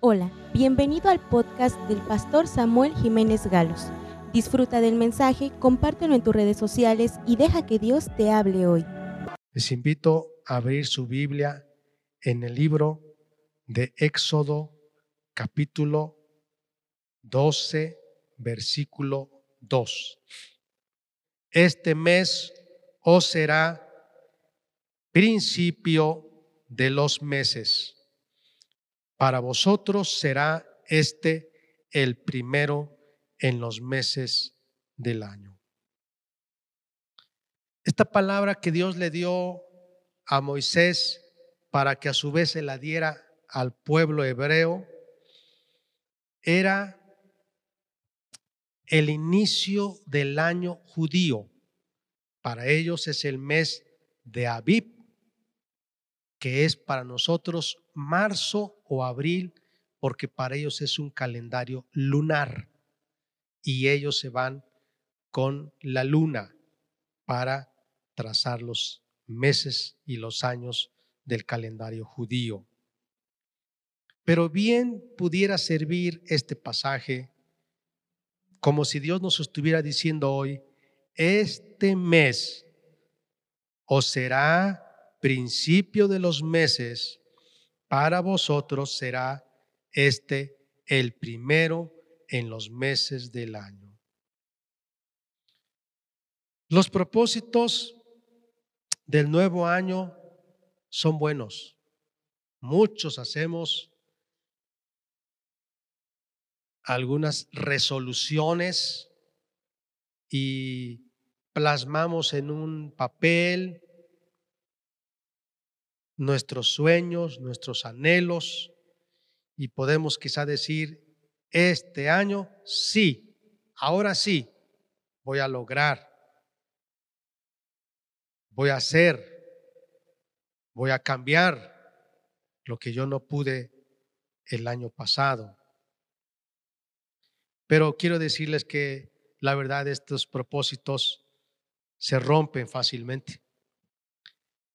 Hola, bienvenido al podcast del pastor Samuel Jiménez Galos. Disfruta del mensaje, compártelo en tus redes sociales y deja que Dios te hable hoy. Les invito a abrir su Biblia en el libro de Éxodo capítulo 12, versículo 2. Este mes os será principio de los meses. Para vosotros será este el primero en los meses del año. Esta palabra que Dios le dio a Moisés para que a su vez se la diera al pueblo hebreo era el inicio del año judío. Para ellos es el mes de Abib, que es para nosotros marzo o abril, porque para ellos es un calendario lunar y ellos se van con la luna para trazar los meses y los años del calendario judío. Pero bien pudiera servir este pasaje como si Dios nos estuviera diciendo hoy, este mes os será principio de los meses, para vosotros será este el primero en los meses del año. Los propósitos del nuevo año son buenos. Muchos hacemos algunas resoluciones y plasmamos en un papel nuestros sueños, nuestros anhelos y podemos quizá decir, este año sí, ahora sí, voy a lograr, voy a hacer, voy a cambiar lo que yo no pude el año pasado. Pero quiero decirles que la verdad estos propósitos se rompen fácilmente,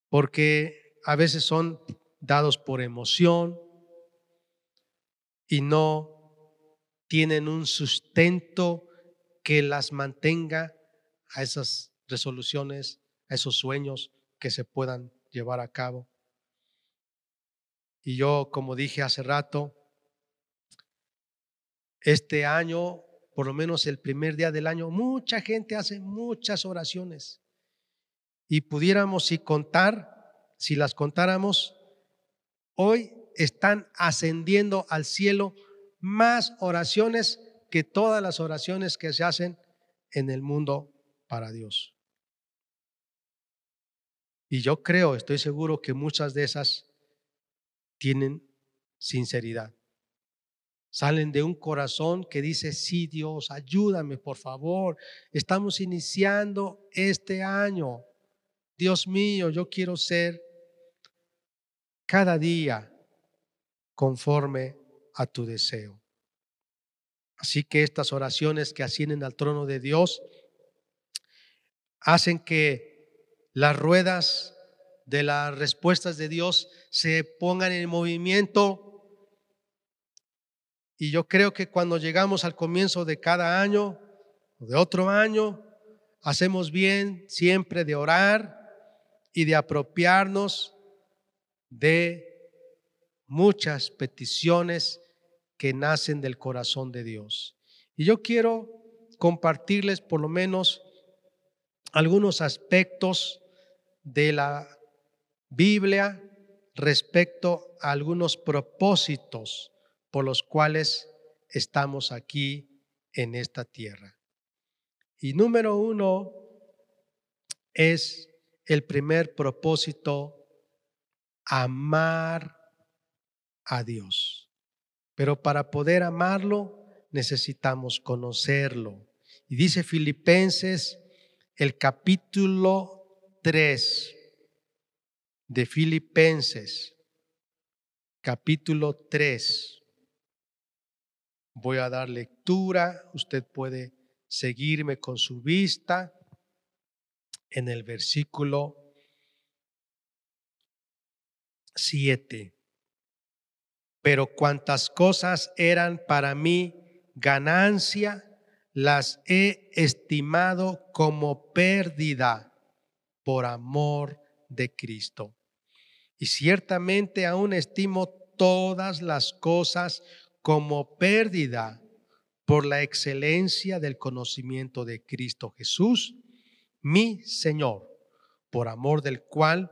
porque a veces son dados por emoción y no tienen un sustento que las mantenga a esas resoluciones, a esos sueños que se puedan llevar a cabo. Y yo, como dije hace rato, este año, por lo menos el primer día del año, mucha gente hace muchas oraciones. Y pudiéramos si contar si las contáramos, hoy están ascendiendo al cielo más oraciones que todas las oraciones que se hacen en el mundo para Dios. Y yo creo, estoy seguro que muchas de esas tienen sinceridad. Salen de un corazón que dice, sí Dios, ayúdame por favor. Estamos iniciando este año. Dios mío, yo quiero ser cada día conforme a tu deseo. Así que estas oraciones que ascienden al trono de Dios hacen que las ruedas de las respuestas de Dios se pongan en movimiento. Y yo creo que cuando llegamos al comienzo de cada año de otro año, hacemos bien siempre de orar y de apropiarnos de muchas peticiones que nacen del corazón de Dios. Y yo quiero compartirles por lo menos algunos aspectos de la Biblia respecto a algunos propósitos por los cuales estamos aquí en esta tierra. Y número uno es el primer propósito amar a Dios. Pero para poder amarlo necesitamos conocerlo. Y dice Filipenses el capítulo 3 de Filipenses, capítulo 3. Voy a dar lectura, usted puede seguirme con su vista en el versículo 7. pero cuantas cosas eran para mí ganancia, las he estimado como pérdida por amor de Cristo. Y ciertamente aún estimo todas las cosas como pérdida por la excelencia del conocimiento de Cristo Jesús, mi Señor, por amor del cual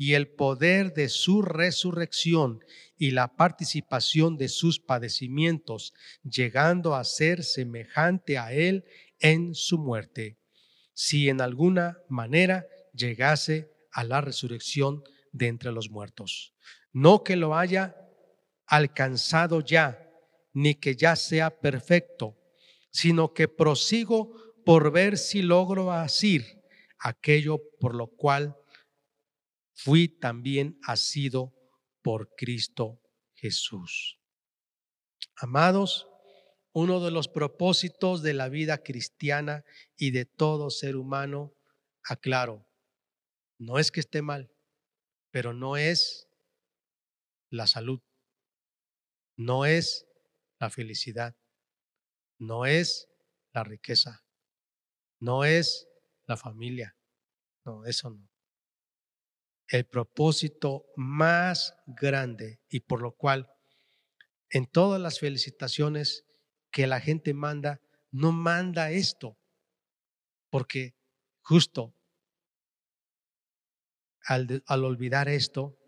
y el poder de su resurrección y la participación de sus padecimientos, llegando a ser semejante a él en su muerte, si en alguna manera llegase a la resurrección de entre los muertos. No que lo haya alcanzado ya, ni que ya sea perfecto, sino que prosigo por ver si logro asir aquello por lo cual fui también asido por Cristo Jesús. Amados, uno de los propósitos de la vida cristiana y de todo ser humano, aclaro, no es que esté mal, pero no es la salud, no es la felicidad, no es la riqueza, no es la familia, no, eso no. El propósito más grande y por lo cual en todas las felicitaciones que la gente manda, no manda esto, porque justo al, olvidar esto,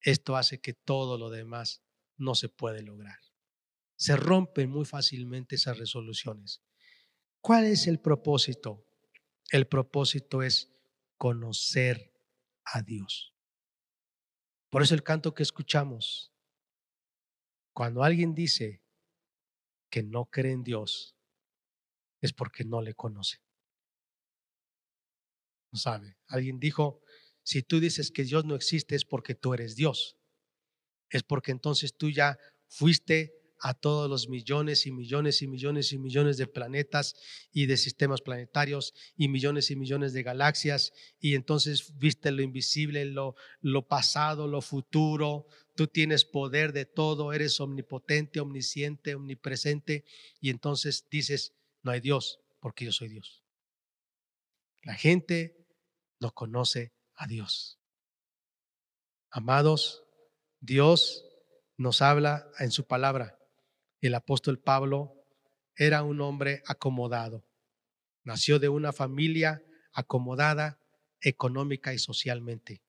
esto hace que todo lo demás no se puede lograr. Se rompen muy fácilmente esas resoluciones. ¿Cuál es el propósito? El propósito es conocer a Dios. Por eso el canto que escuchamos, cuando alguien dice que no cree en Dios, es porque no le conoce. No sabe. Alguien dijo, si tú dices que Dios no existe es porque tú eres Dios. Es porque entonces tú ya fuiste a todos los millones y millones y millones y millones de planetas y de sistemas planetarios y millones y millones de galaxias y entonces viste lo invisible, lo, lo pasado, lo futuro. Tú tienes poder de todo, eres omnipotente, omnisciente, omnipresente y entonces dices, no hay Dios porque yo soy Dios. La gente no conoce a Dios. Amados, Dios nos habla en su palabra. El apóstol Pablo era un hombre acomodado. Nació de una familia acomodada económica y socialmente.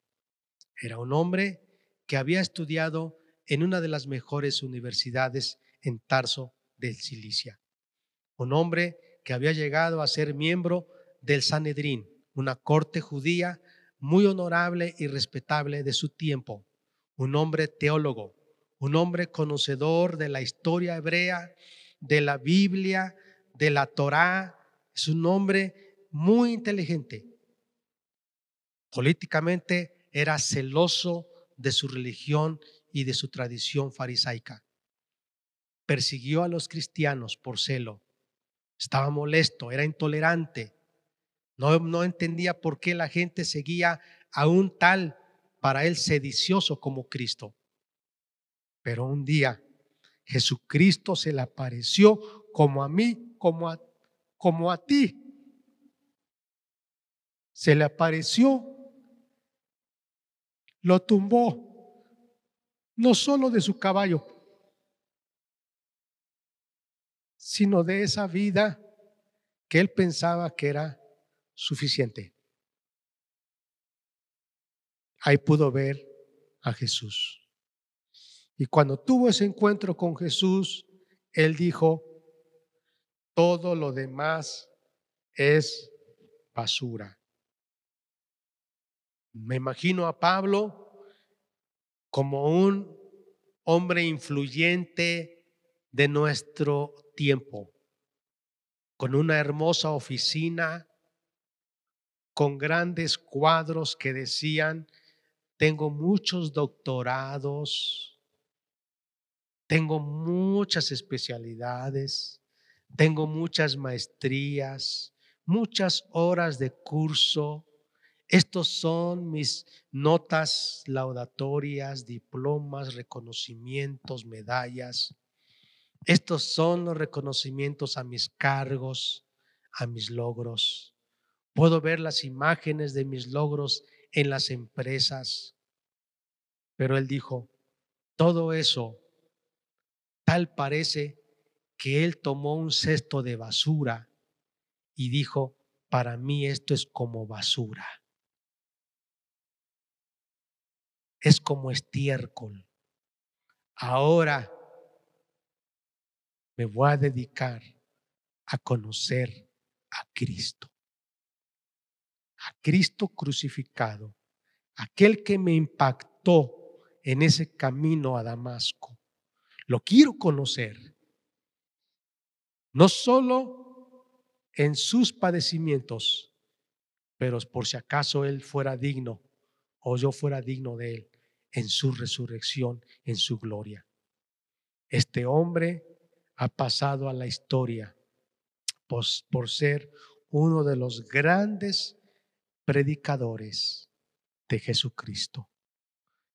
Era un hombre que había estudiado en una de las mejores universidades en Tarso del Cilicia. Un hombre que había llegado a ser miembro del Sanedrín, una corte judía muy honorable y respetable de su tiempo, un hombre teólogo, un hombre conocedor de la historia hebrea, de la Biblia, de la Torá, es un hombre muy inteligente. Políticamente era celoso de su religión y de su tradición farisaica. Persiguió a los cristianos por celo. Estaba molesto, era intolerante, no, entendía por qué la gente seguía a un tal, para él, sedicioso como Cristo. Pero un día Jesucristo se le apareció como a mí, como a, como a ti. Se le apareció, lo tumbó, no solo de su caballo, sino de esa vida que él pensaba que era suficiente. Ahí pudo ver a Jesús. Y cuando tuvo ese encuentro con Jesús, él dijo, todo lo demás es basura. Me imagino a Pablo como un hombre influyente de nuestro tiempo, con una hermosa oficina, con grandes cuadros que decían, tengo muchos doctorados, tengo muchas especialidades, tengo muchas maestrías, muchas horas de curso. Estos son mis notas laudatorias, diplomas, reconocimientos, medallas. Estos son los reconocimientos a mis cargos, a mis logros. Puedo ver las imágenes de mis logros en las empresas. Pero él dijo, todo eso tal parece que él tomó un cesto de basura y dijo, para mí esto es como basura. Es como estiércol. Ahora me voy a dedicar a conocer a Cristo. A Cristo crucificado, aquel que me impactó en ese camino a Damasco. Lo quiero conocer. No solo en sus padecimientos, pero por si acaso Él fuera digno o yo fuera digno de Él, en su resurrección, en su gloria. Este hombre ha pasado a la historia por, por ser uno de los grandes predicadores de Jesucristo.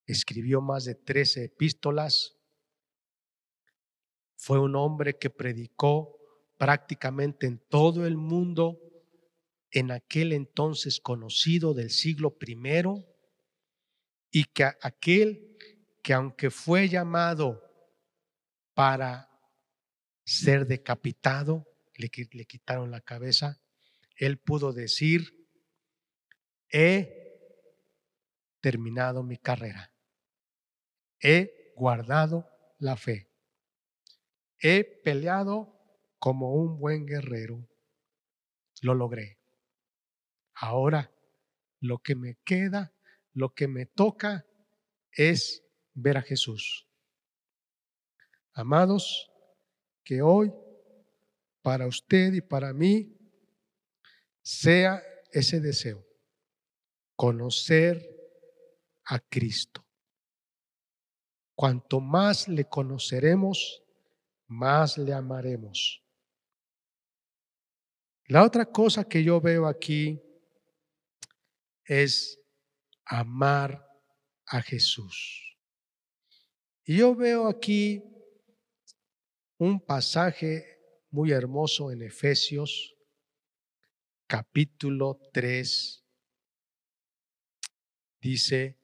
Escribió más de 13 epístolas. Fue un hombre que predicó prácticamente en todo el mundo en aquel entonces conocido del siglo primero y que aquel que aunque fue llamado para ser decapitado, le, le quitaron la cabeza, él pudo decir, he terminado mi carrera, he guardado la fe, he peleado como un buen guerrero, lo logré. Ahora, lo que me queda, lo que me toca es ver a Jesús. Amados, que hoy para usted y para mí sea ese deseo, conocer a Cristo. Cuanto más le conoceremos, más le amaremos. La otra cosa que yo veo aquí es amar a Jesús. Y yo veo aquí un pasaje muy hermoso en Efesios, capítulo 3. Dice,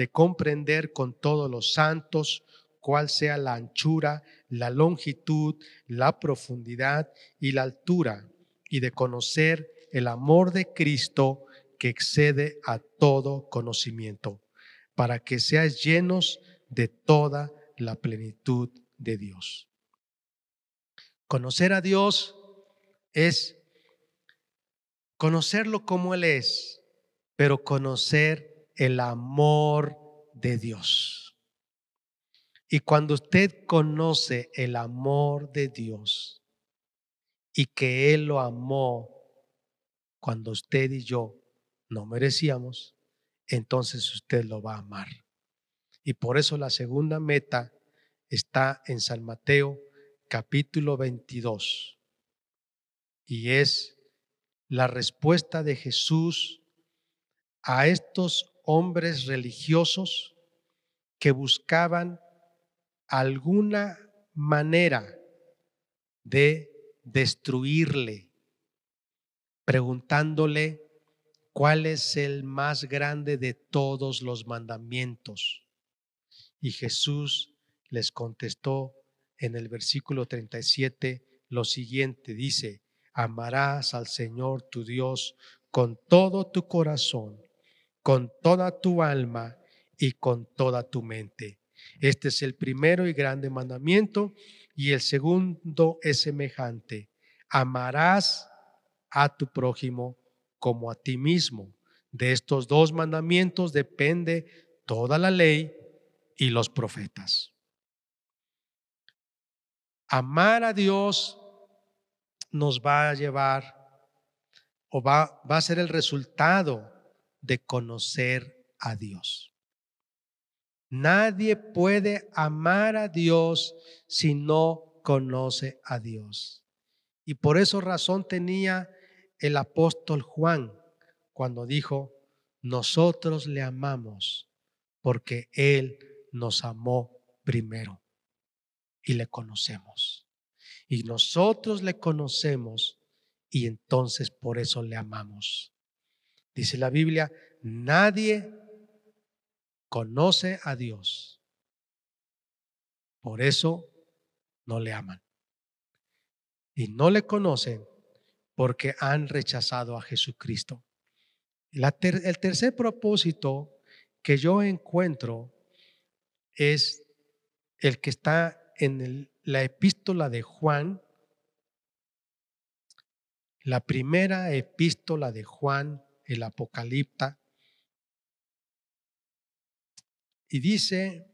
de comprender con todos los santos cuál sea la anchura, la longitud, la profundidad y la altura, y de conocer el amor de Cristo que excede a todo conocimiento, para que seáis llenos de toda la plenitud de Dios. Conocer a Dios es conocerlo como Él es, pero conocer el amor de Dios. Y cuando usted conoce el amor de Dios y que Él lo amó cuando usted y yo no merecíamos, entonces usted lo va a amar. Y por eso la segunda meta está en San Mateo capítulo 22. Y es la respuesta de Jesús a estos hombres religiosos que buscaban alguna manera de destruirle, preguntándole cuál es el más grande de todos los mandamientos. Y Jesús les contestó en el versículo 37 lo siguiente, dice, amarás al Señor tu Dios con todo tu corazón con toda tu alma y con toda tu mente. Este es el primero y grande mandamiento y el segundo es semejante. Amarás a tu prójimo como a ti mismo. De estos dos mandamientos depende toda la ley y los profetas. Amar a Dios nos va a llevar o va, va a ser el resultado de conocer a Dios. Nadie puede amar a Dios si no conoce a Dios. Y por eso razón tenía el apóstol Juan cuando dijo, nosotros le amamos porque Él nos amó primero y le conocemos. Y nosotros le conocemos y entonces por eso le amamos. Dice la Biblia, nadie conoce a Dios. Por eso no le aman. Y no le conocen porque han rechazado a Jesucristo. el tercer propósito que yo encuentro es el que está en la epístola de Juan, la primera epístola de Juan, el Apocalipta, y dice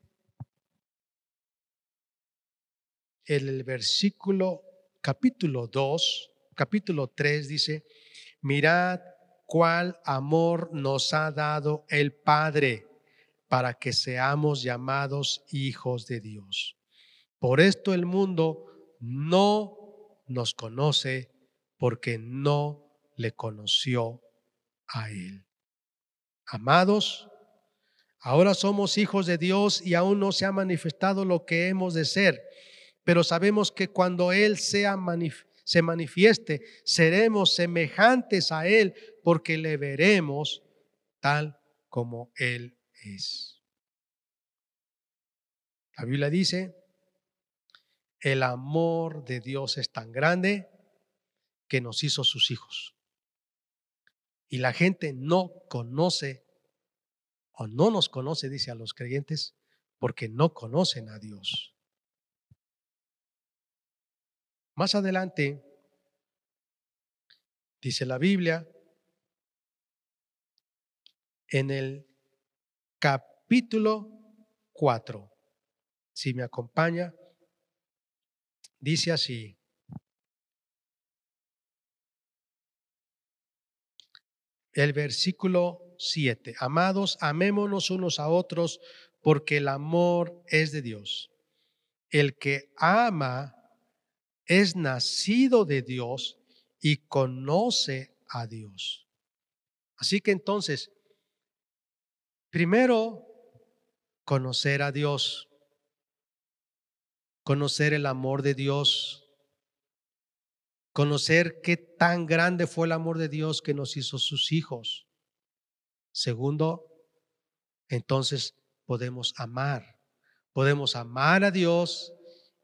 el versículo capítulo 2, capítulo 3 dice, mirad cuál amor nos ha dado el Padre para que seamos llamados hijos de Dios. Por esto el mundo no nos conoce porque no le conoció a Él. Amados, ahora somos hijos de Dios y aún no se ha manifestado lo que hemos de ser, pero sabemos que cuando Él sea se manifieste, seremos semejantes a Él porque le veremos tal como Él es. La Biblia dice, el amor de Dios es tan grande que nos hizo sus hijos. Y la gente no conoce o no nos conoce, dice a los creyentes, porque no conocen a Dios. Más adelante, dice la Biblia, en el capítulo 4, si me acompaña, dice así, el versículo 7. Amados, amémonos unos a otros porque el amor es de Dios. El que ama es nacido de Dios y conoce a Dios. Así que entonces, primero, conocer a Dios, conocer el amor de Dios, conocer qué tan grande fue el amor de Dios que nos hizo sus hijos. Segundo, entonces podemos amar. Podemos amar a Dios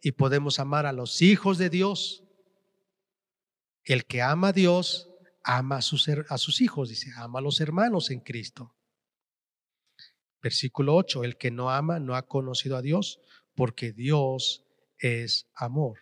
y podemos amar a los hijos de Dios. El que ama a Dios, ama a sus, a sus hijos, dice, ama a los hermanos en Cristo. Versículo 8, el que no ama no ha conocido a Dios, porque Dios es amor.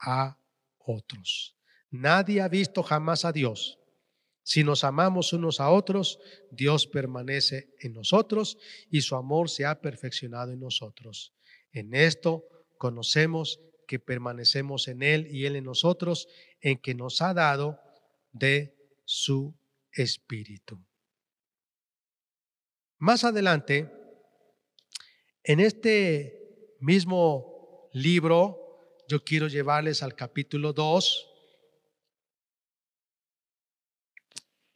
a otros. Nadie ha visto jamás a Dios. Si nos amamos unos a otros, Dios permanece en nosotros y su amor se ha perfeccionado en nosotros. En esto conocemos que permanecemos en Él y Él en nosotros, en que nos ha dado de su Espíritu. Más adelante, en este mismo libro, yo quiero llevarles al capítulo 2,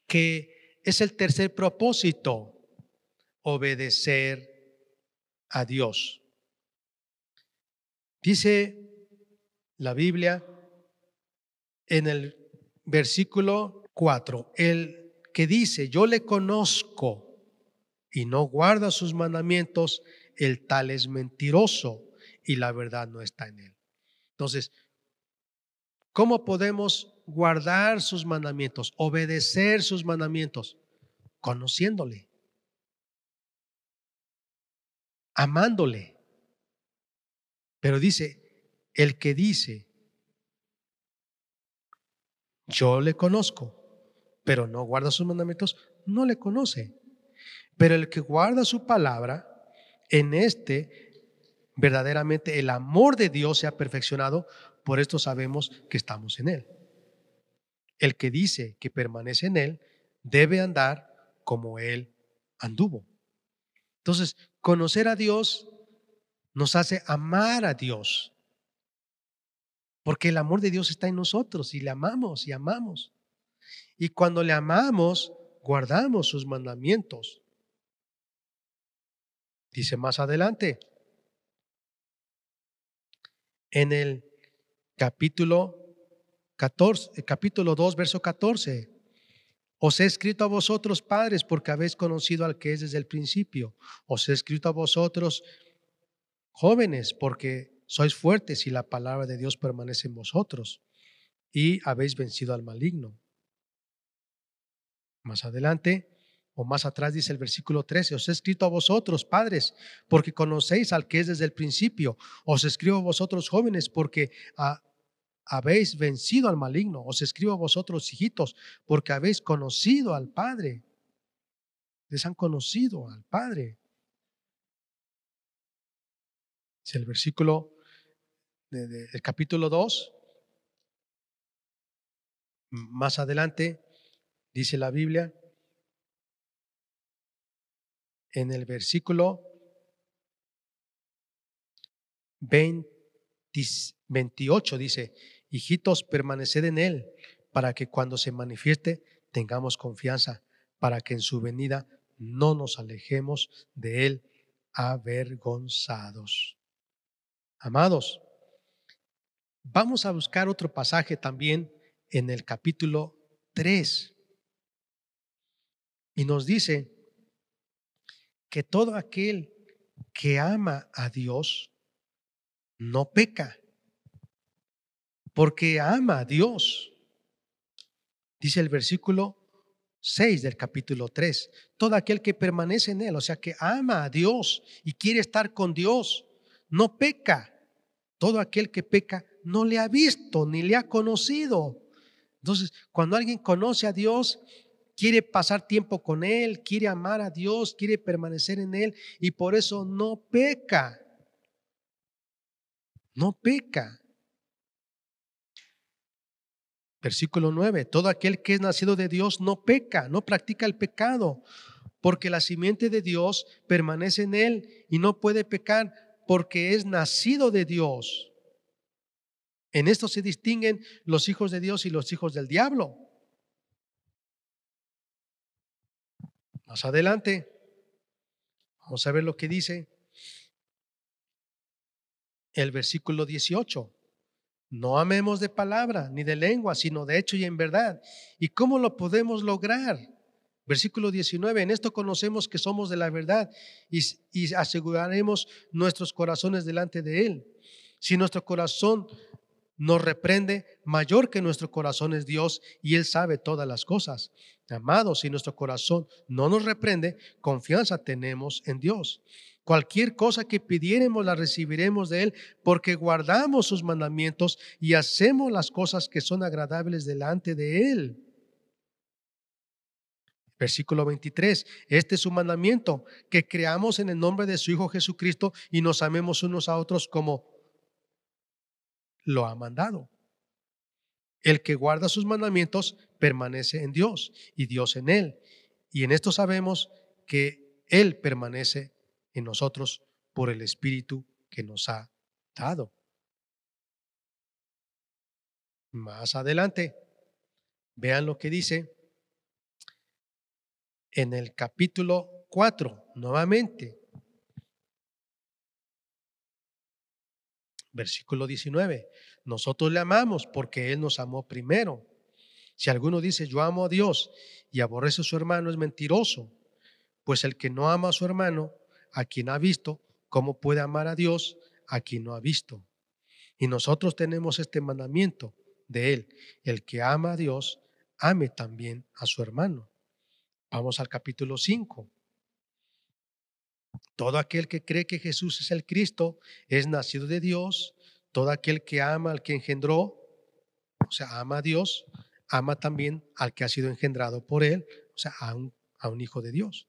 que es el tercer propósito obedecer a Dios. Dice la Biblia en el versículo 4, el que dice, yo le conozco y no guarda sus mandamientos, el tal es mentiroso y la verdad no está en él. Entonces, ¿cómo podemos guardar sus mandamientos, obedecer sus mandamientos? Conociéndole, amándole. Pero dice, el que dice, yo le conozco, pero no guarda sus mandamientos, no le conoce. Pero el que guarda su palabra, en este verdaderamente el amor de Dios se ha perfeccionado, por esto sabemos que estamos en Él. El que dice que permanece en Él debe andar como Él anduvo. Entonces, conocer a Dios nos hace amar a Dios. Porque el amor de Dios está en nosotros y le amamos y amamos. Y cuando le amamos, guardamos sus mandamientos. Dice más adelante, en el capítulo 14, capítulo 2, verso 14. Os he escrito a vosotros, padres, porque habéis conocido al que es desde el principio. Os he escrito a vosotros, jóvenes, porque sois fuertes y la palabra de Dios permanece en vosotros y habéis vencido al maligno. Más adelante, o más atrás dice el versículo 13, os he escrito a vosotros, padres, porque conocéis al que es desde el principio. Os escribo a vosotros, jóvenes, porque habéis vencido al maligno. Os escribo a vosotros, hijitos, porque habéis conocido al Padre. Les han conocido al Padre. Es el versículo del capítulo 2. Más adelante dice la Biblia, en el versículo 28 dice, hijitos, permaneced en Él, para que cuando se manifieste tengamos confianza, para que en su venida no nos alejemos de Él avergonzados. Amados, vamos a buscar otro pasaje también en el capítulo 3. Y nos dice, que todo aquel que ama a Dios no peca, porque ama a Dios. Dice el versículo 6 del capítulo 3, todo aquel que permanece en él, o sea, que ama a Dios y quiere estar con Dios, no peca. Todo aquel que peca no le ha visto ni le ha conocido. Entonces, cuando alguien conoce a Dios, quiere pasar tiempo con Él, quiere amar a Dios, quiere permanecer en Él y por eso no peca. No peca. Versículo 9, todo aquel que es nacido de Dios no peca, no practica el pecado, porque la simiente de Dios permanece en él y no puede pecar porque es nacido de Dios. En esto se distinguen los hijos de Dios y los hijos del diablo. Más adelante, vamos a ver lo que dice el versículo 18. No amemos de palabra ni de lengua, sino de hecho y en verdad. ¿Y cómo lo podemos lograr? Versículo 19, en esto conocemos que somos de la verdad y, y aseguraremos nuestros corazones delante de Él. Si nuestro corazón nos reprende, mayor que nuestro corazón es Dios y Él sabe todas las cosas. Amados, si nuestro corazón no nos reprende, confianza tenemos en Dios. Cualquier cosa que pidiéremos la recibiremos de Él porque guardamos sus mandamientos y hacemos las cosas que son agradables delante de Él. Versículo 23. Este es su mandamiento, que creamos en el nombre de su Hijo Jesucristo y nos amemos unos a otros como lo ha mandado. El que guarda sus mandamientos permanece en Dios y Dios en él. Y en esto sabemos que Él permanece en nosotros por el Espíritu que nos ha dado. Más adelante, vean lo que dice en el capítulo 4, nuevamente. Versículo 19. Nosotros le amamos porque Él nos amó primero. Si alguno dice, yo amo a Dios y aborrece a su hermano, es mentiroso. Pues el que no ama a su hermano, a quien ha visto, ¿cómo puede amar a Dios a quien no ha visto? Y nosotros tenemos este mandamiento de Él. El que ama a Dios, ame también a su hermano. Vamos al capítulo 5. Todo aquel que cree que Jesús es el Cristo es nacido de Dios. Todo aquel que ama al que engendró, o sea, ama a Dios, ama también al que ha sido engendrado por él, o sea, a un, hijo de Dios.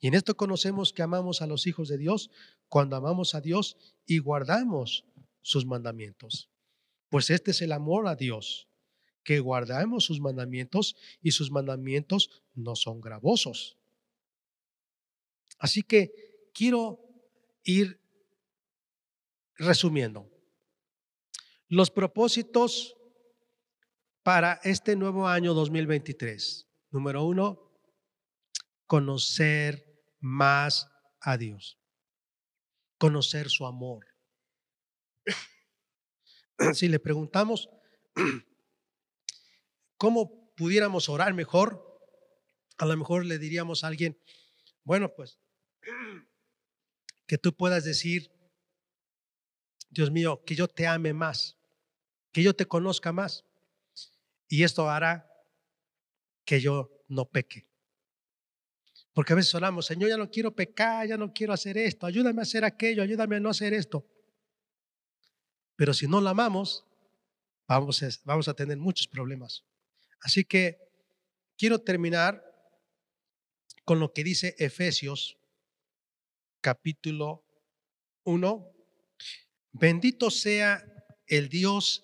Y en esto conocemos que amamos a los hijos de Dios cuando amamos a Dios y guardamos sus mandamientos. Pues este es el amor a Dios, que guardamos sus mandamientos y sus mandamientos no son gravosos. Así que quiero ir resumiendo. Los propósitos para este nuevo año 2023. Número uno, conocer más a Dios, conocer su amor. Si le preguntamos cómo pudiéramos orar mejor, a lo mejor le diríamos a alguien, bueno, pues que tú puedas decir, Dios mío, que yo te ame más, que yo te conozca más. Y esto hará que yo no peque. Porque a veces oramos, Señor, ya no quiero pecar, ya no quiero hacer esto, ayúdame a hacer aquello, ayúdame a no hacer esto. Pero si no la amamos, vamos a, vamos a tener muchos problemas. Así que quiero terminar con lo que dice Efesios capítulo 1. Bendito sea el Dios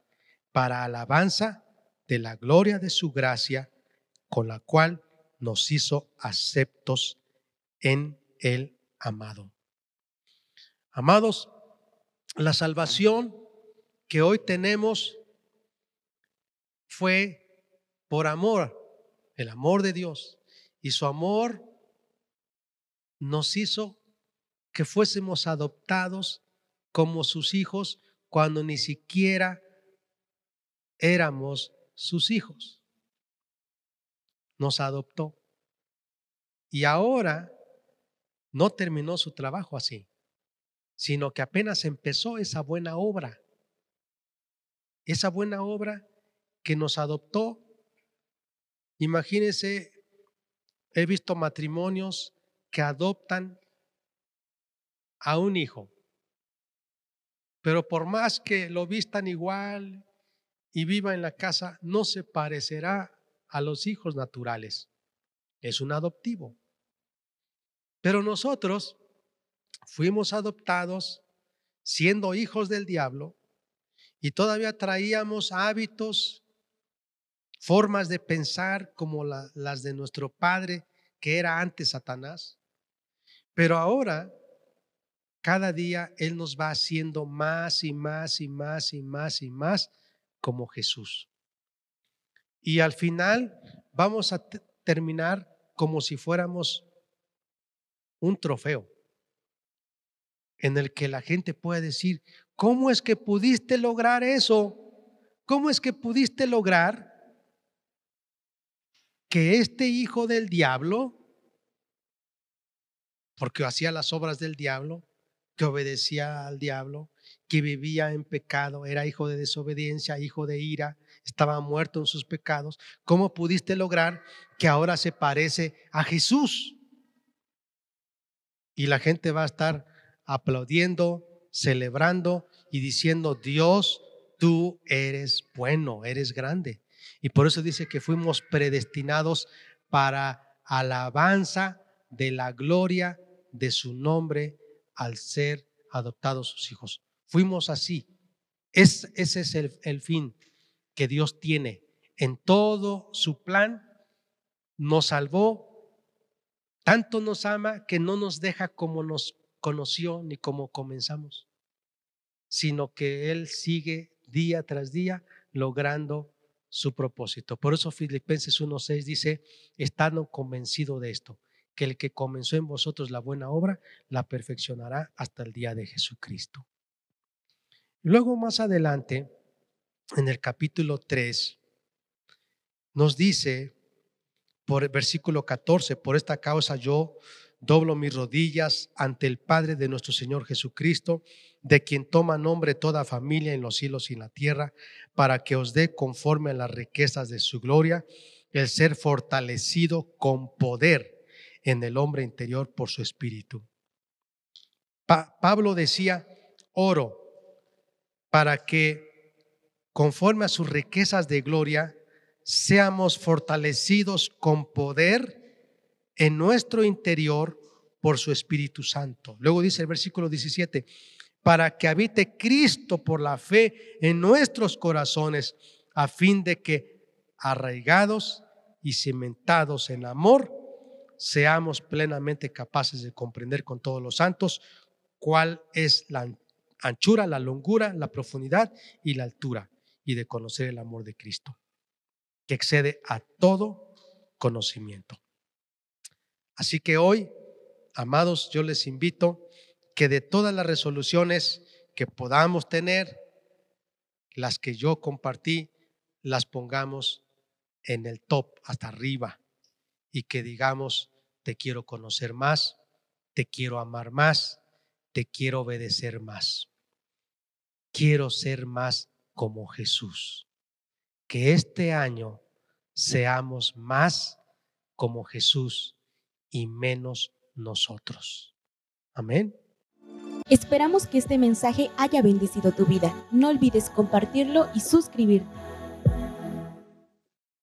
para alabanza de la gloria de su gracia, con la cual nos hizo aceptos en el amado. Amados, la salvación que hoy tenemos fue por amor, el amor de Dios. Y su amor nos hizo que fuésemos adoptados como sus hijos cuando ni siquiera éramos sus hijos. Nos adoptó. Y ahora no terminó su trabajo así, sino que apenas empezó esa buena obra. Esa buena obra que nos adoptó. Imagínense, he visto matrimonios que adoptan a un hijo. Pero por más que lo vistan igual y viva en la casa, no se parecerá a los hijos naturales. Es un adoptivo. Pero nosotros fuimos adoptados siendo hijos del diablo y todavía traíamos hábitos, formas de pensar como las de nuestro padre, que era antes Satanás. Pero ahora cada día Él nos va haciendo más y más y más y más y más como Jesús. Y al final vamos a terminar como si fuéramos un trofeo en el que la gente puede decir, ¿cómo es que pudiste lograr eso? ¿Cómo es que pudiste lograr que este hijo del diablo, porque hacía las obras del diablo, que obedecía al diablo, que vivía en pecado, era hijo de desobediencia, hijo de ira, estaba muerto en sus pecados. ¿Cómo pudiste lograr que ahora se parece a Jesús? Y la gente va a estar aplaudiendo, celebrando y diciendo, Dios, tú eres bueno, eres grande. Y por eso dice que fuimos predestinados para alabanza de la gloria de su nombre al ser adoptados sus hijos. Fuimos así. Es, ese es el, el fin que Dios tiene. En todo su plan nos salvó, tanto nos ama que no nos deja como nos conoció ni como comenzamos, sino que Él sigue día tras día logrando su propósito. Por eso Filipenses 1.6 dice, estando convencido de esto, que el que comenzó en vosotros la buena obra, la perfeccionará hasta el día de Jesucristo. Luego más adelante, en el capítulo 3, nos dice, por el versículo 14, por esta causa yo doblo mis rodillas ante el Padre de nuestro Señor Jesucristo, de quien toma nombre toda familia en los cielos y en la tierra, para que os dé conforme a las riquezas de su gloria el ser fortalecido con poder en el hombre interior por su espíritu. Pablo decía, oro, para que conforme a sus riquezas de gloria, seamos fortalecidos con poder en nuestro interior por su Espíritu Santo. Luego dice el versículo 17, para que habite Cristo por la fe en nuestros corazones, a fin de que arraigados y cimentados en amor, seamos plenamente capaces de comprender con todos los santos cuál es la anchura, la longura, la profundidad y la altura, y de conocer el amor de Cristo, que excede a todo conocimiento. Así que hoy, amados, yo les invito que de todas las resoluciones que podamos tener, las que yo compartí, las pongamos en el top, hasta arriba, y que digamos, te quiero conocer más, te quiero amar más, te quiero obedecer más. Quiero ser más como Jesús. Que este año seamos más como Jesús y menos nosotros. Amén. Esperamos que este mensaje haya bendecido tu vida. No olvides compartirlo y suscribirte.